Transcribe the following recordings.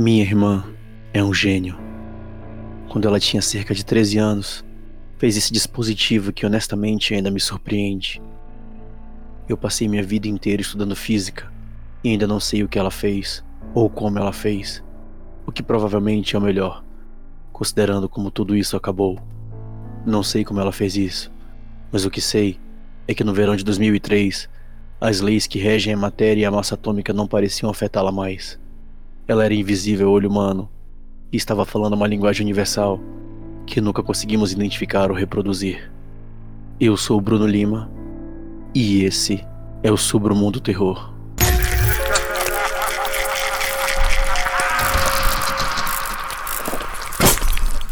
Minha irmã é um gênio. Quando ela tinha cerca de 13 anos, fez esse dispositivo que honestamente ainda me surpreende. Eu passei minha vida inteira estudando física e ainda não sei o que ela fez ou como ela fez, o que provavelmente é o melhor, considerando como tudo isso acabou. Não sei como ela fez isso, mas o que sei é que no verão de 2003, as leis que regem a matéria e a massa atômica não pareciam afetá-la mais. Ela era invisível ao olho humano e estava falando uma linguagem universal que nunca conseguimos identificar ou reproduzir. Eu sou Bruno Lima e esse é o Submundo Terror.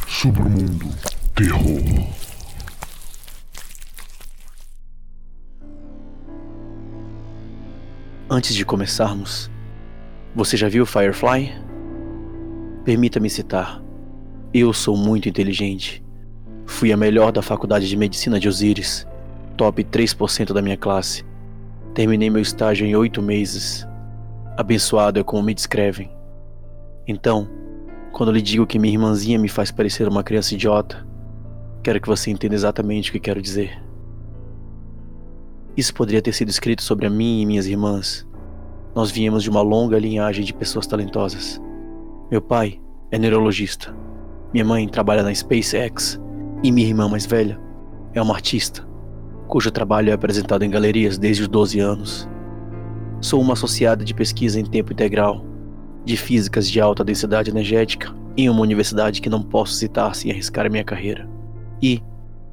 Submundo Terror. Antes de começarmos, você já viu Firefly? Permita-me citar. Eu sou muito inteligente. Fui a melhor da faculdade de medicina de Osiris, top 3% da minha classe. Terminei meu estágio em oito meses. Abençoado é como me descrevem. Então, quando lhe digo que minha irmãzinha me faz parecer uma criança idiota, quero que você entenda exatamente o que quero dizer. Isso poderia ter sido escrito sobre a mim e minhas irmãs. Nós viemos de uma longa linhagem de pessoas talentosas. Meu pai é neurologista. Minha mãe trabalha na SpaceX. E minha irmã mais velha é uma artista, cujo trabalho é apresentado em galerias desde os 12 anos. Sou uma associada de pesquisa em tempo integral, de físicas de alta densidade energética, em uma universidade que não posso citar sem arriscar a minha carreira. E,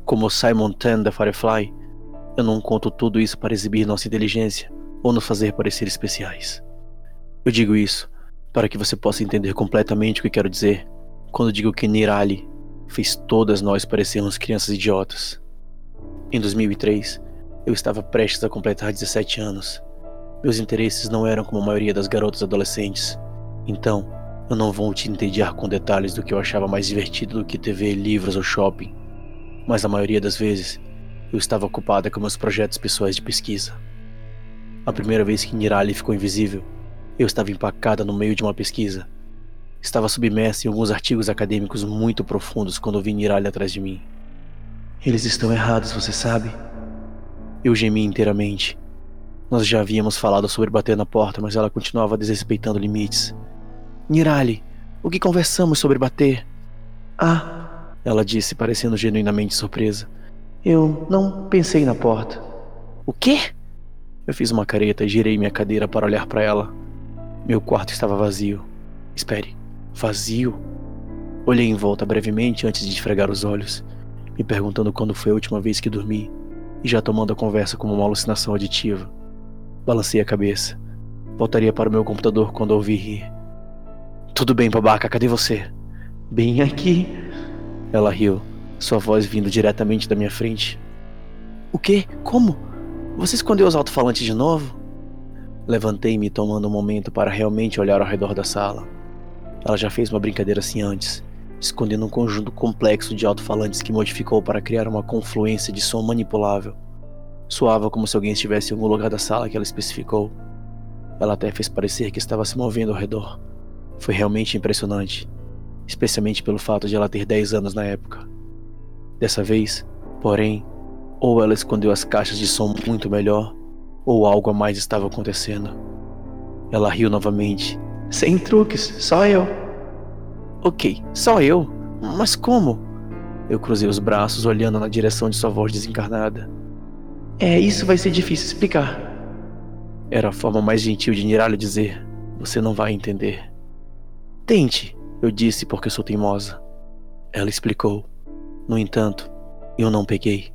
como Simon Tan da Firefly, eu não conto tudo isso para exibir nossa inteligência ou nos fazer parecer especiais. Eu digo isso para que você possa entender completamente o que quero dizer quando digo que Nirali fez todas nós parecermos crianças idiotas. Em 2003, eu estava prestes a completar 17 anos. Meus interesses não eram como a maioria das garotas adolescentes. Então, eu não vou te entediar com detalhes do que eu achava mais divertido do que TV, livros ou shopping. Mas a maioria das vezes, eu estava ocupada com meus projetos pessoais de pesquisa. A primeira vez que Nirali ficou invisível, eu estava empacada no meio de uma pesquisa. Estava submersa em alguns artigos acadêmicos muito profundos quando vi Nirali atrás de mim. Eles estão errados, você sabe? Eu gemi inteiramente. Nós já havíamos falado sobre bater na porta, mas ela continuava desrespeitando limites. Nirali, o que conversamos sobre bater? Ah, ela disse, parecendo genuinamente surpresa. Eu não pensei na porta. O quê? Eu fiz uma careta e girei minha cadeira para olhar para ela. Meu quarto estava vazio. Espere, vazio? Olhei em volta brevemente antes de esfregar os olhos, me perguntando quando foi a última vez que dormi, e já tomando a conversa como uma alucinação auditiva. Balancei a cabeça. Voltaria para o meu computador quando ouvi rir. Tudo bem, babaca, cadê você? Bem aqui. Ela riu sua voz vindo diretamente da minha frente. O quê? Como? Você escondeu os alto-falantes de novo? Levantei-me tomando um momento para realmente olhar ao redor da sala. Ela já fez uma brincadeira assim antes, escondendo um conjunto complexo de alto-falantes que modificou para criar uma confluência de som manipulável. Soava como se alguém estivesse em algum lugar da sala que ela especificou. Ela até fez parecer que estava se movendo ao redor. Foi realmente impressionante, especialmente pelo fato de ela ter 10 anos na época. Dessa vez, porém, ou ela escondeu as caixas de som muito melhor, ou algo a mais estava acontecendo. Ela riu novamente. Sem truques, só eu. Ok, só eu? Mas como? Eu cruzei os braços olhando na direção de sua voz desencarnada. É, isso vai ser difícil explicar. Era a forma mais gentil de Niralho dizer: Você não vai entender. Tente, eu disse porque sou teimosa. Ela explicou. No entanto, eu não peguei.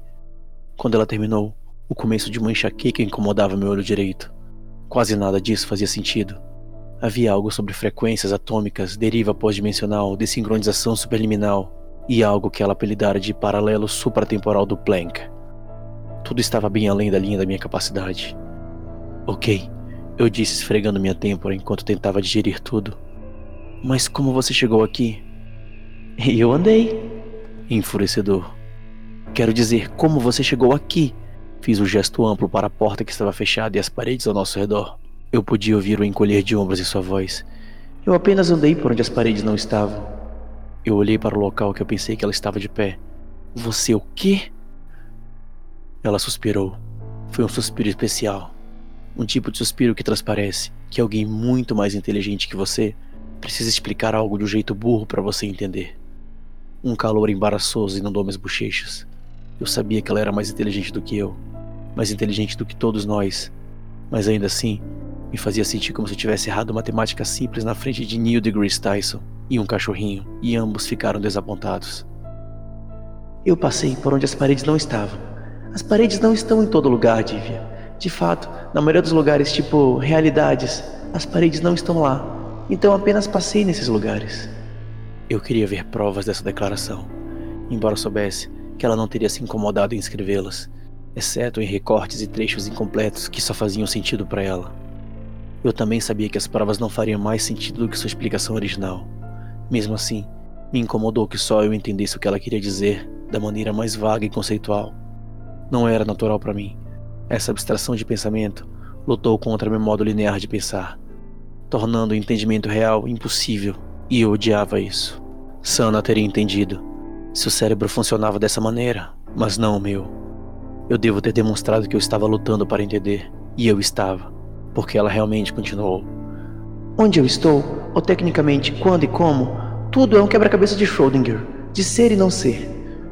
Quando ela terminou, o começo de uma enxaqueca incomodava meu olho direito. Quase nada disso fazia sentido. Havia algo sobre frequências atômicas, deriva pós-dimensional, desincronização superliminal e algo que ela apelidara de paralelo supratemporal do Planck. Tudo estava bem além da linha da minha capacidade. Ok, eu disse esfregando minha têmpora enquanto tentava digerir tudo. Mas como você chegou aqui? Eu andei, enfurecedor. Quero dizer, como você chegou aqui? Fiz um gesto amplo para a porta que estava fechada e as paredes ao nosso redor. Eu podia ouvir o encolher de ombros em sua voz. Eu apenas andei por onde as paredes não estavam. Eu olhei para o local que eu pensei que ela estava de pé. Você o quê? Ela suspirou. Foi um suspiro especial. Um tipo de suspiro que transparece que alguém muito mais inteligente que você precisa explicar algo de um jeito burro para você entender. Um calor embaraçoso inundou minhas bochechas. Eu sabia que ela era mais inteligente do que eu, mais inteligente do que todos nós, mas ainda assim, me fazia sentir como se eu tivesse errado matemática simples na frente de Neil deGrasse Tyson e um cachorrinho, e ambos ficaram desapontados. Eu passei por onde as paredes não estavam. As paredes não estão em todo lugar, Divya. De fato, na maioria dos lugares, tipo realidades, as paredes não estão lá. Então apenas passei nesses lugares. Eu queria ver provas dessa declaração, embora soubesse que ela não teria se incomodado em escrevê-las, exceto em recortes e trechos incompletos que só faziam sentido para ela. Eu também sabia que as provas não fariam mais sentido do que sua explicação original. Mesmo assim, me incomodou que só eu entendesse o que ela queria dizer da maneira mais vaga e conceitual. Não era natural para mim. Essa abstração de pensamento lutou contra meu modo linear de pensar, tornando o entendimento real impossível e eu odiava isso. Sana teria entendido. Seu cérebro funcionava dessa maneira, mas não o meu. Eu devo ter demonstrado que eu estava lutando para entender, e eu estava, porque ela realmente continuou. Onde eu estou, ou tecnicamente quando e como, tudo é um quebra-cabeça de Schrödinger, de ser e não ser.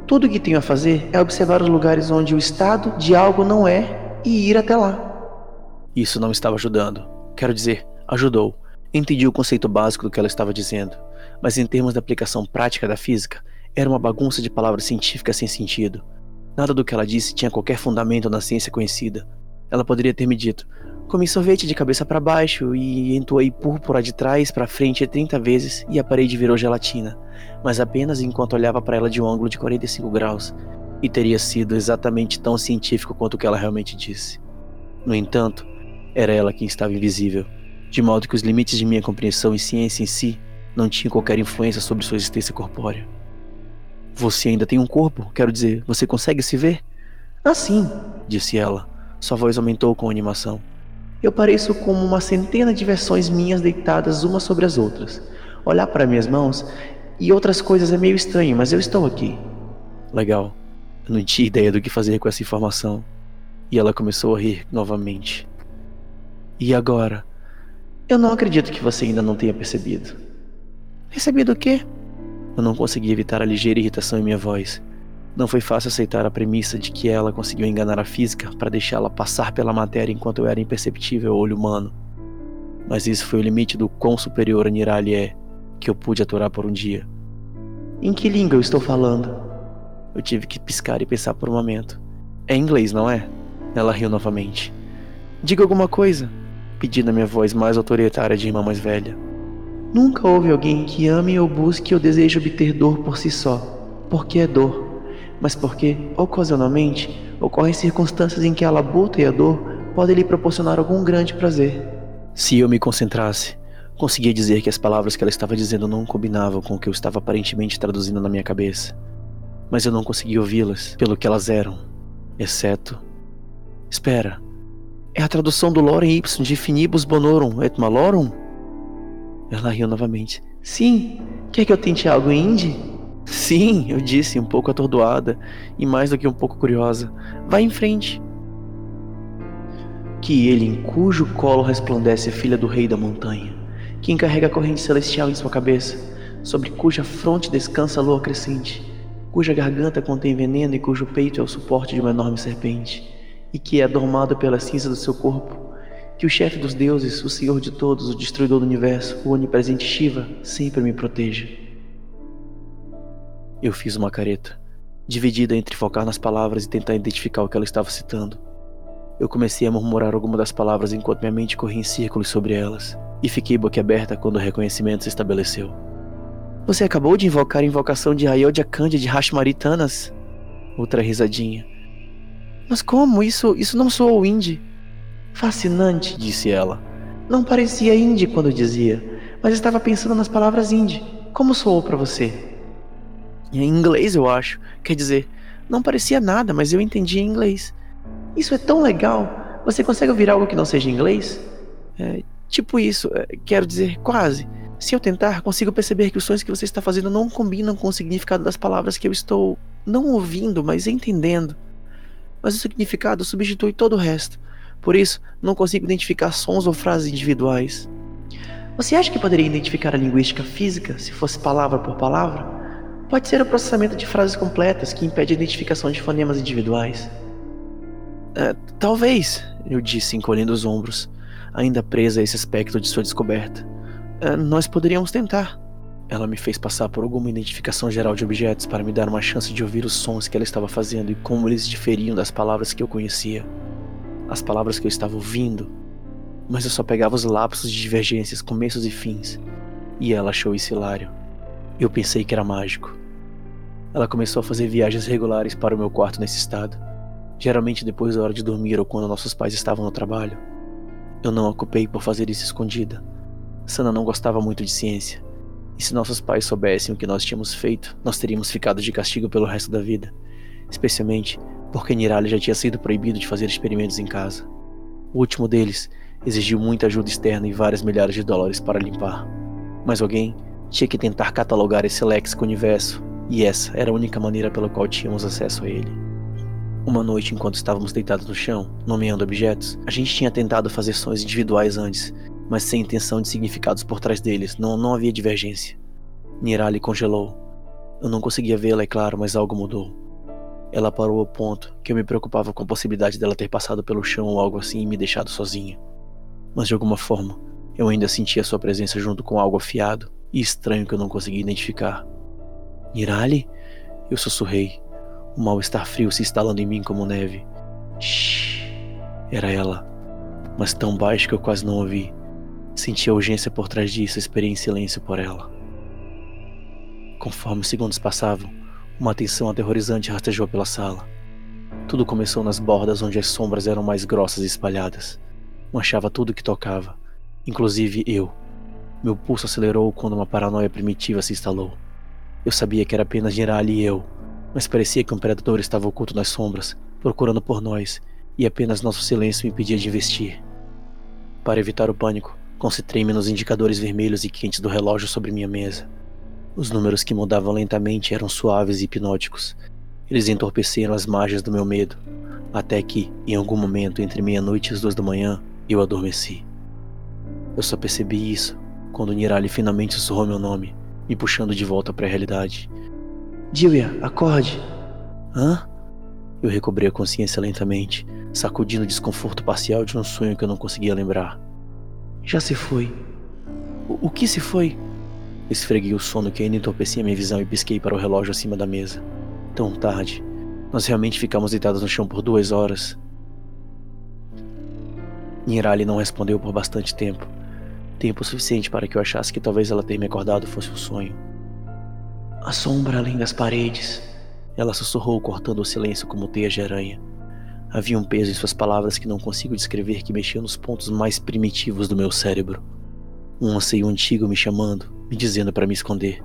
Tudo o que tenho a fazer é observar os lugares onde o estado de algo não é e ir até lá. Isso não estava ajudando. Quero dizer, ajudou, Entendi o conceito básico do que ela estava dizendo, mas em termos da aplicação prática da física, era uma bagunça de palavras científicas sem sentido. Nada do que ela disse tinha qualquer fundamento na ciência conhecida. Ela poderia ter me dito: comi sorvete de cabeça para baixo e entoei púrpura de trás para frente 30 vezes e a parede virou gelatina, mas apenas enquanto olhava para ela de um ângulo de 45 graus, e teria sido exatamente tão científico quanto o que ela realmente disse. No entanto, era ela quem estava invisível de modo que os limites de minha compreensão e ciência em si não tinham qualquer influência sobre sua existência corpórea. Você ainda tem um corpo, quero dizer, você consegue se ver? Ah, sim, disse ela. Sua voz aumentou com animação. Eu pareço como uma centena de versões minhas deitadas umas sobre as outras. Olhar para minhas mãos e outras coisas é meio estranho, mas eu estou aqui. Legal. Eu não tinha ideia do que fazer com essa informação. E ela começou a rir novamente. E agora? Eu não acredito que você ainda não tenha percebido. Percebido o quê? Eu não consegui evitar a ligeira irritação em minha voz. Não foi fácil aceitar a premissa de que ela conseguiu enganar a física para deixá-la passar pela matéria enquanto eu era imperceptível ao olho humano. Mas isso foi o limite do quão superior a Nirali é, que eu pude aturar por um dia. Em que língua eu estou falando? Eu tive que piscar e pensar por um momento. É inglês, não é? Ela riu novamente. Diga alguma coisa pedi na minha voz mais autoritária de irmã mais velha. Nunca houve alguém que ame ou busque ou deseje obter dor por si só, porque é dor, mas porque, ocasionalmente, ocorrem circunstâncias em que a labuta e a dor podem lhe proporcionar algum grande prazer. Se eu me concentrasse, conseguia dizer que as palavras que ela estava dizendo não combinavam com o que eu estava aparentemente traduzindo na minha cabeça. Mas eu não conseguia ouvi-las pelo que elas eram, exceto. Espera, é a tradução do Lorem Ipsum de Finibus Bonorum et Malorum? Ela riu novamente. Sim, quer que eu tente algo hindi? Sim, eu disse, um pouco atordoada e mais do que um pouco curiosa. Vá em frente. Que ele em cujo colo resplandece a filha do rei da montanha, que encarrega a corrente celestial em sua cabeça, sobre cuja fronte descansa a lua crescente, cuja garganta contém veneno e cujo peito é o suporte de uma enorme serpente e que é adormado pela cinza do seu corpo. Que o chefe dos deuses, o Senhor de todos, o destruidor do universo, o onipresente Shiva, sempre me proteja. Eu fiz uma careta, dividida entre focar nas palavras e tentar identificar o que ela estava citando. Eu comecei a murmurar algumas das palavras enquanto minha mente corria em círculos sobre elas, e fiquei boquiaberta quando o reconhecimento se estabeleceu. Você acabou de invocar a invocação de Ayodhya Kandya de Hashmaritanas? Outra risadinha. Mas como? Isso, isso não soou indie. Fascinante, disse ela. Não parecia indie quando dizia, mas estava pensando nas palavras indie. Como soou para você? Em inglês, eu acho. Quer dizer, não parecia nada, mas eu entendi em inglês. Isso é tão legal. Você consegue ouvir algo que não seja inglês? É, tipo isso, é, quero dizer, quase. Se eu tentar, consigo perceber que os sonhos que você está fazendo não combinam com o significado das palavras que eu estou não ouvindo, mas entendendo. Mas o significado substitui todo o resto. Por isso, não consigo identificar sons ou frases individuais. Você acha que poderia identificar a linguística física se fosse palavra por palavra? Pode ser o processamento de frases completas que impede a identificação de fonemas individuais. É, talvez, eu disse, encolhendo os ombros, ainda presa a esse aspecto de sua descoberta. É, nós poderíamos tentar. Ela me fez passar por alguma identificação geral de objetos para me dar uma chance de ouvir os sons que ela estava fazendo e como eles diferiam das palavras que eu conhecia. As palavras que eu estava ouvindo mas eu só pegava os lapsos de divergências, começos e fins, e ela achou isso hilário. Eu pensei que era mágico. Ela começou a fazer viagens regulares para o meu quarto nesse estado, geralmente depois da hora de dormir ou quando nossos pais estavam no trabalho. Eu não a culpei por fazer isso escondida. Sana não gostava muito de ciência, e se nossos pais soubessem o que nós tínhamos feito, nós teríamos ficado de castigo pelo resto da vida, especialmente porque Nirali já tinha sido proibido de fazer experimentos em casa. O último deles exigiu muita ajuda externa e várias milhares de dólares para limpar. Mas alguém tinha que tentar catalogar esse léxico universo, e essa era a única maneira pela qual tínhamos acesso a ele. Uma noite, enquanto estávamos deitados no chão, nomeando objetos, a gente tinha tentado fazer sons individuais antes, mas sem intenção de significados por trás deles, não, não havia divergência. Nirali congelou. Eu não conseguia vê-la, é claro, mas algo mudou. Ela parou ao ponto que eu me preocupava com a possibilidade dela ter passado pelo chão ou algo assim e me deixado sozinha mas de alguma forma eu ainda sentia sua presença junto com algo afiado e estranho que eu não conseguia identificar. Irali? Eu sussurrei, um mal-estar frio se instalando em mim como neve. Shhh! Era ela, mas tão baixo que eu quase não ouvi. Senti a urgência por trás disso, esperei em silêncio por ela. Conforme os segundos passavam, uma tensão aterrorizante rastejou pela sala. Tudo começou nas bordas onde as sombras eram mais grossas e espalhadas manchava tudo que tocava, inclusive eu. Meu pulso acelerou quando uma paranoia primitiva se instalou. Eu sabia que era apenas Girali e eu, mas parecia que um predador estava oculto nas sombras, procurando por nós, e apenas nosso silêncio me impedia de investir. Para evitar o pânico, concentrei-me nos indicadores vermelhos e quentes do relógio sobre minha mesa. Os números que mudavam lentamente eram suaves e hipnóticos. Eles entorpeceram as margens do meu medo, até que, em algum momento entre meia-noite e as duas da manhã, eu adormeci. Eu só percebi isso quando Nirali finalmente sussurrou meu nome, me puxando de volta para a realidade. Julia, acorde! Hã? Eu recobrei a consciência lentamente, sacudindo o desconforto parcial de um sonho que eu não conseguia lembrar. Já se foi. O, o que se foi? Esfreguei o sono que ainda entorpecia minha visão e pisquei para o relógio acima da mesa. Tão tarde. Nós realmente ficamos deitados no chão por duas horas. Nirali não respondeu por bastante tempo. Tempo suficiente para que eu achasse que talvez ela ter me acordado fosse um sonho. A sombra além das paredes. Ela sussurrou, cortando o silêncio como teia de aranha. Havia um peso em suas palavras que não consigo descrever que mexia nos pontos mais primitivos do meu cérebro. Um anseio antigo me chamando, me dizendo para me esconder.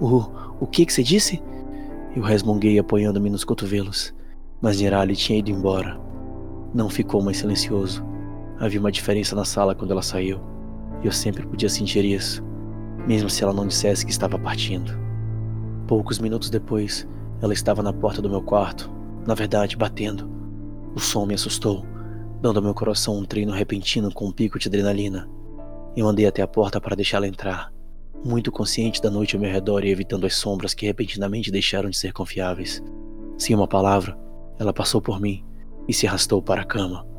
O, o que que você disse? Eu resmunguei apoiando-me nos cotovelos, mas Nirali tinha ido embora. Não ficou mais silencioso. Havia uma diferença na sala quando ela saiu, e eu sempre podia sentir isso, mesmo se ela não dissesse que estava partindo. Poucos minutos depois, ela estava na porta do meu quarto, na verdade, batendo. O som me assustou, dando ao meu coração um treino repentino com um pico de adrenalina. Eu andei até a porta para deixá-la entrar, muito consciente da noite ao meu redor e evitando as sombras que repentinamente deixaram de ser confiáveis. Sem uma palavra, ela passou por mim e se arrastou para a cama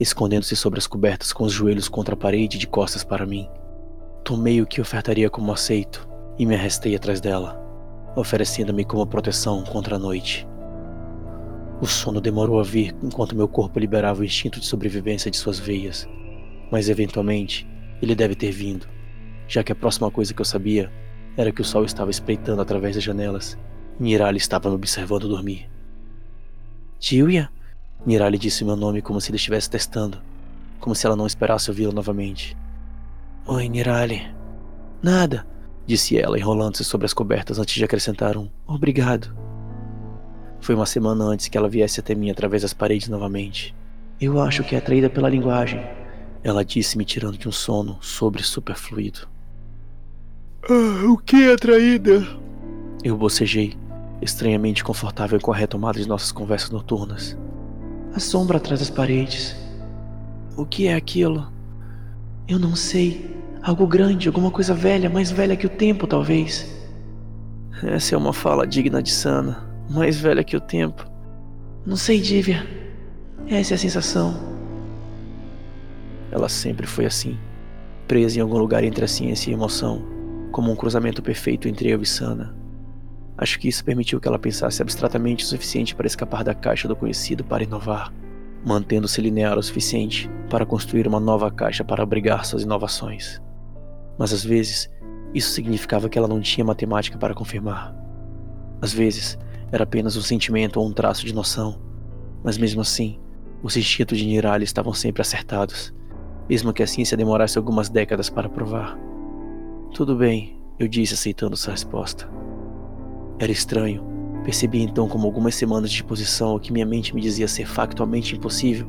escondendo-se sobre as cobertas com os joelhos contra a parede de costas para mim. Tomei o que ofertaria como aceito e me arrastei atrás dela, oferecendo-me como proteção contra a noite. O sono demorou a vir enquanto meu corpo liberava o instinto de sobrevivência de suas veias, mas eventualmente ele deve ter vindo, já que a próxima coisa que eu sabia era que o sol estava espreitando através das janelas Mirali estava me observando dormir. Julia? Mirali disse meu nome como se ele estivesse testando, como se ela não esperasse ouvi-lo novamente. Oi, Nirali. Nada, disse ela, enrolando-se sobre as cobertas antes de acrescentar um obrigado. Foi uma semana antes que ela viesse até mim através das paredes novamente. Eu acho que é atraída pela linguagem, ela disse, me tirando de um sono sobre superfluido. Ah, o que, atraída? Eu bocejei, estranhamente confortável com a retomada de nossas conversas noturnas. A sombra atrás das paredes. O que é aquilo? Eu não sei. Algo grande, alguma coisa velha, mais velha que o tempo, talvez. Essa é uma fala digna de Sana. Mais velha que o tempo. Não sei, Divya. Essa é a sensação. Ela sempre foi assim, presa em algum lugar entre a ciência e a emoção, como um cruzamento perfeito entre eu e Sana. Acho que isso permitiu que ela pensasse abstratamente o suficiente para escapar da caixa do conhecido para inovar, mantendo-se linear o suficiente para construir uma nova caixa para abrigar suas inovações. Mas às vezes, isso significava que ela não tinha matemática para confirmar. Às vezes, era apenas um sentimento ou um traço de noção, mas mesmo assim, os instintos de Nirali estavam sempre acertados, mesmo que a ciência demorasse algumas décadas para provar. Tudo bem, eu disse aceitando sua resposta. Era estranho. Percebi então como algumas semanas de exposição ao que minha mente me dizia ser factualmente impossível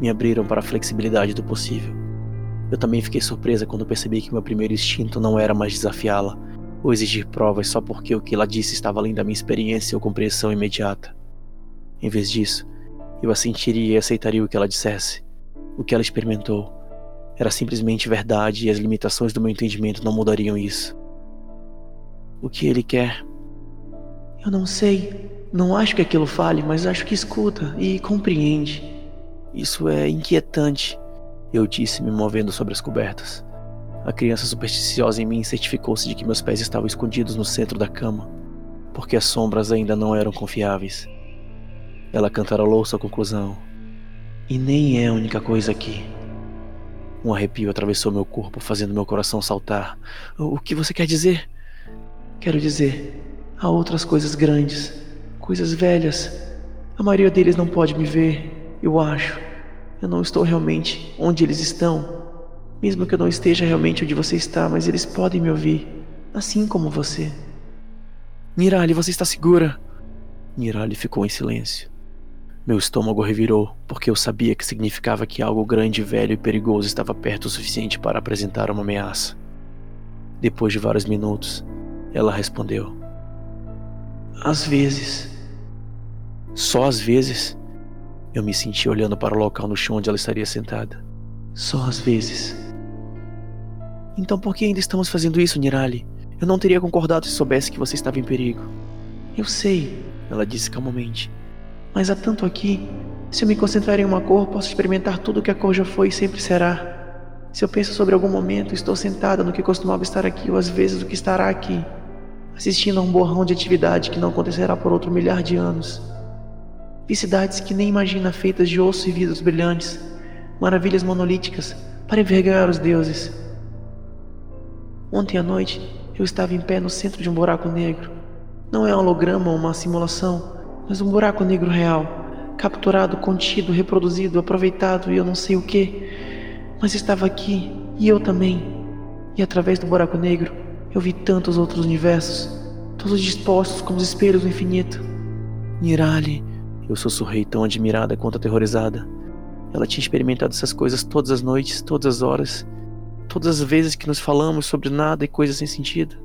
me abriram para a flexibilidade do possível. Eu também fiquei surpresa quando percebi que meu primeiro instinto não era mais desafiá-la ou exigir provas só porque o que ela disse estava além da minha experiência ou compreensão imediata. Em vez disso, eu a sentiria e aceitaria o que ela dissesse. O que ela experimentou era simplesmente verdade e as limitações do meu entendimento não mudariam isso. O que ele quer eu não sei. Não acho que aquilo fale, mas acho que escuta e compreende. Isso é inquietante, eu disse, me movendo sobre as cobertas. A criança supersticiosa em mim certificou-se de que meus pés estavam escondidos no centro da cama, porque as sombras ainda não eram confiáveis. Ela cantarolou sua conclusão. E nem é a única coisa aqui. Um arrepio atravessou meu corpo, fazendo meu coração saltar. O que você quer dizer? Quero dizer, Há outras coisas grandes, coisas velhas. A maioria deles não pode me ver, eu acho. Eu não estou realmente onde eles estão. Mesmo que eu não esteja realmente onde você está, mas eles podem me ouvir, assim como você. Mirali, você está segura? Mirali ficou em silêncio. Meu estômago revirou, porque eu sabia que significava que algo grande, velho e perigoso estava perto o suficiente para apresentar uma ameaça. Depois de vários minutos, ela respondeu: às vezes. Só às vezes. Eu me senti olhando para o local no chão onde ela estaria sentada. Só às vezes. Então por que ainda estamos fazendo isso, Nirali? Eu não teria concordado se soubesse que você estava em perigo. Eu sei, ela disse calmamente. Mas há tanto aqui. Se eu me concentrar em uma cor, posso experimentar tudo o que a cor já foi e sempre será. Se eu penso sobre algum momento, estou sentada no que costumava estar aqui ou às vezes o que estará aqui assistindo a um borrão de atividade que não acontecerá por outro milhar de anos. Vi cidades que nem imagina feitas de osso e vidros brilhantes, maravilhas monolíticas para envergonhar os deuses. Ontem à noite eu estava em pé no centro de um buraco negro. Não é um holograma ou uma simulação, mas um buraco negro real, capturado, contido, reproduzido, aproveitado e eu não sei o que. Mas estava aqui e eu também. E através do buraco negro eu vi tantos outros universos, todos dispostos como os espelhos do infinito. Nirali, eu sussurrei tão admirada quanto aterrorizada. Ela tinha experimentado essas coisas todas as noites, todas as horas, todas as vezes que nos falamos sobre nada e coisas sem sentido.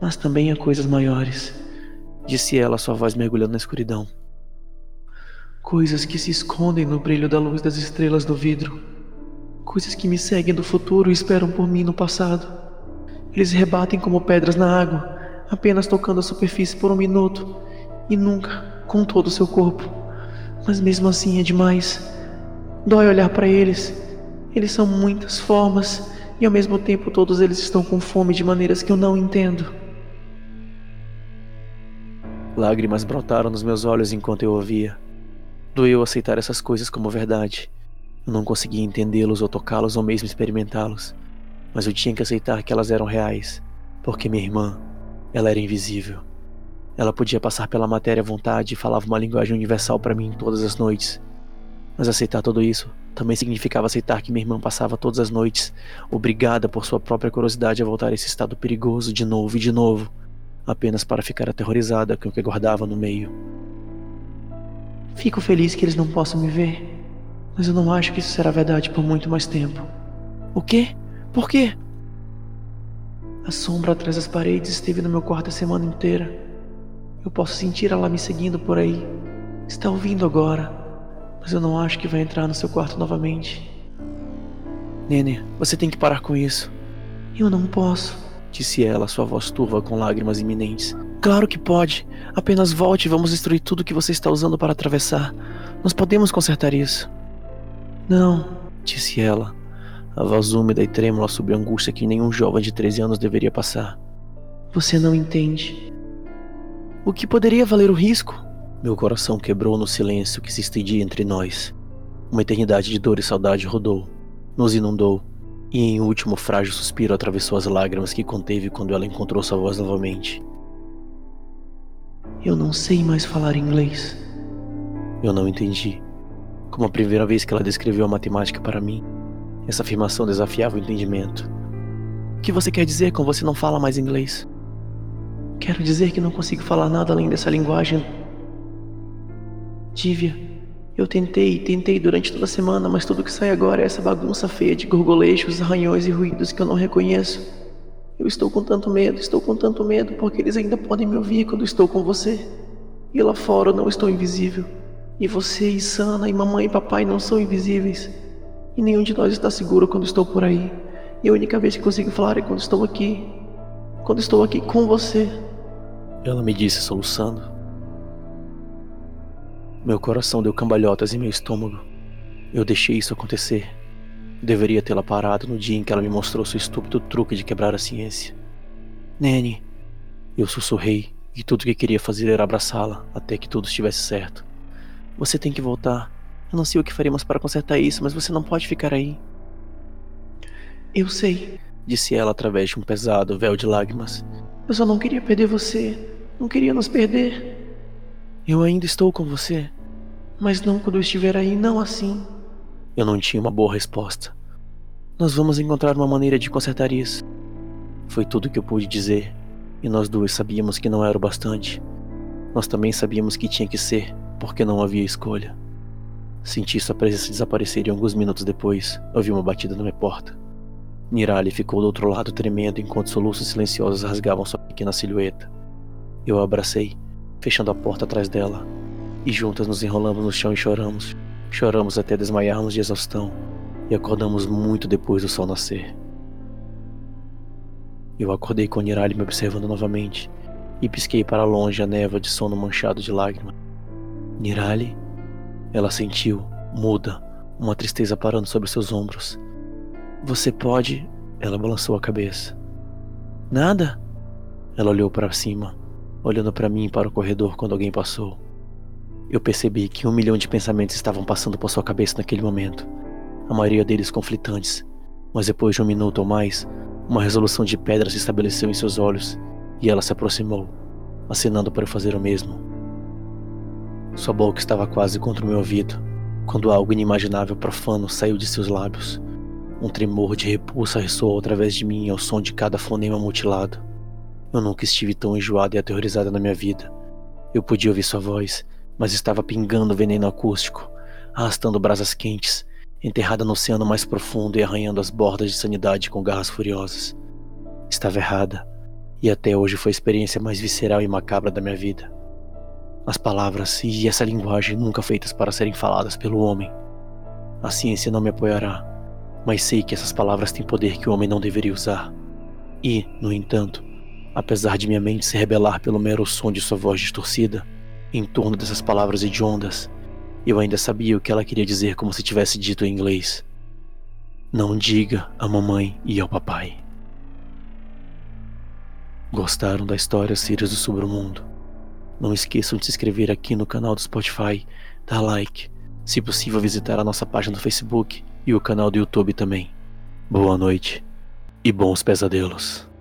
Mas também há coisas maiores, disse ela, sua voz mergulhando na escuridão. Coisas que se escondem no brilho da luz das estrelas do vidro. Coisas que me seguem do futuro e esperam por mim no passado. Eles rebatem como pedras na água, apenas tocando a superfície por um minuto e nunca com todo o seu corpo. Mas mesmo assim é demais. Dói olhar para eles. Eles são muitas formas e ao mesmo tempo todos eles estão com fome de maneiras que eu não entendo. Lágrimas brotaram nos meus olhos enquanto eu ouvia. Doeu aceitar essas coisas como verdade. Eu não conseguia entendê-los ou tocá-los ou mesmo experimentá-los mas eu tinha que aceitar que elas eram reais, porque minha irmã, ela era invisível. Ela podia passar pela matéria à vontade e falava uma linguagem universal para mim todas as noites. Mas aceitar tudo isso também significava aceitar que minha irmã passava todas as noites, obrigada por sua própria curiosidade a voltar a esse estado perigoso de novo e de novo, apenas para ficar aterrorizada com o que guardava no meio. Fico feliz que eles não possam me ver, mas eu não acho que isso será verdade por muito mais tempo. O quê? Por quê? A sombra atrás das paredes esteve no meu quarto a semana inteira. Eu posso sentir ela me seguindo por aí. Está ouvindo agora, mas eu não acho que vai entrar no seu quarto novamente. Nene, você tem que parar com isso. Eu não posso, disse ela, sua voz turva com lágrimas iminentes. Claro que pode. Apenas volte e vamos destruir tudo que você está usando para atravessar. Nós podemos consertar isso. Não, disse ela, a voz úmida e trêmula sob a angústia que nenhum jovem de 13 anos deveria passar. Você não entende. O que poderia valer o risco? Meu coração quebrou no silêncio que se estendia entre nós. Uma eternidade de dor e saudade rodou, nos inundou, e em último frágil suspiro atravessou as lágrimas que conteve quando ela encontrou sua voz novamente. Eu não sei mais falar inglês. Eu não entendi. Como a primeira vez que ela descreveu a matemática para mim, essa afirmação desafiava o entendimento. O que você quer dizer com você não fala mais inglês? Quero dizer que não consigo falar nada além dessa linguagem. Tívia, eu tentei, tentei durante toda a semana, mas tudo que sai agora é essa bagunça feia de gorgolejos, arranhões e ruídos que eu não reconheço. Eu estou com tanto medo, estou com tanto medo, porque eles ainda podem me ouvir quando estou com você. E lá fora eu não estou invisível. E você, e Sana, e mamãe e papai não são invisíveis. E nenhum de nós está seguro quando estou por aí. E a única vez que consigo falar é quando estou aqui. Quando estou aqui com você. Ela me disse soluçando. Meu coração deu cambalhotas em meu estômago. Eu deixei isso acontecer. Deveria tê-la parado no dia em que ela me mostrou seu estúpido truque de quebrar a ciência. Nene, eu sussurrei e tudo o que queria fazer era abraçá-la até que tudo estivesse certo. Você tem que voltar. Eu não sei o que faremos para consertar isso, mas você não pode ficar aí. Eu sei, disse ela através de um pesado véu de lágrimas. Eu só não queria perder você. Não queria nos perder. Eu ainda estou com você. Mas não quando eu estiver aí, não assim. Eu não tinha uma boa resposta. Nós vamos encontrar uma maneira de consertar isso. Foi tudo que eu pude dizer, e nós duas sabíamos que não era o bastante. Nós também sabíamos que tinha que ser, porque não havia escolha. Senti sua presença desaparecer e alguns minutos depois ouvi uma batida na minha porta. Nirali ficou do outro lado tremendo enquanto soluços silenciosos rasgavam sua pequena silhueta. Eu a abracei, fechando a porta atrás dela, e juntas nos enrolamos no chão e choramos. Choramos até desmaiarmos de exaustão e acordamos muito depois do sol nascer. Eu acordei com Nirali me observando novamente e pisquei para longe a névoa de sono manchado de lágrimas. Nirali? Ela sentiu, muda, uma tristeza parando sobre seus ombros. Você pode. Ela balançou a cabeça. Nada? Ela olhou para cima, olhando para mim e para o corredor quando alguém passou. Eu percebi que um milhão de pensamentos estavam passando por sua cabeça naquele momento, a maioria deles conflitantes, mas depois de um minuto ou mais, uma resolução de pedra se estabeleceu em seus olhos e ela se aproximou, acenando para eu fazer o mesmo. Sua boca estava quase contra o meu ouvido, quando algo inimaginável profano saiu de seus lábios. Um tremor de repulsa ressoou através de mim ao som de cada fonema mutilado. Eu nunca estive tão enjoada e aterrorizada na minha vida. Eu podia ouvir sua voz, mas estava pingando veneno acústico, arrastando brasas quentes, enterrada no oceano mais profundo e arranhando as bordas de sanidade com garras furiosas. Estava errada, e até hoje foi a experiência mais visceral e macabra da minha vida. As palavras e essa linguagem nunca feitas para serem faladas pelo homem. A ciência não me apoiará, mas sei que essas palavras têm poder que o homem não deveria usar. E, no entanto, apesar de minha mente se rebelar pelo mero som de sua voz distorcida, em torno dessas palavras hediondas, eu ainda sabia o que ela queria dizer como se tivesse dito em inglês. Não diga à mamãe e ao papai. Gostaram da história Sírios do Submundo? Não esqueçam de se inscrever aqui no canal do Spotify, dar like, se possível visitar a nossa página do Facebook e o canal do YouTube também. Boa noite e bons pesadelos.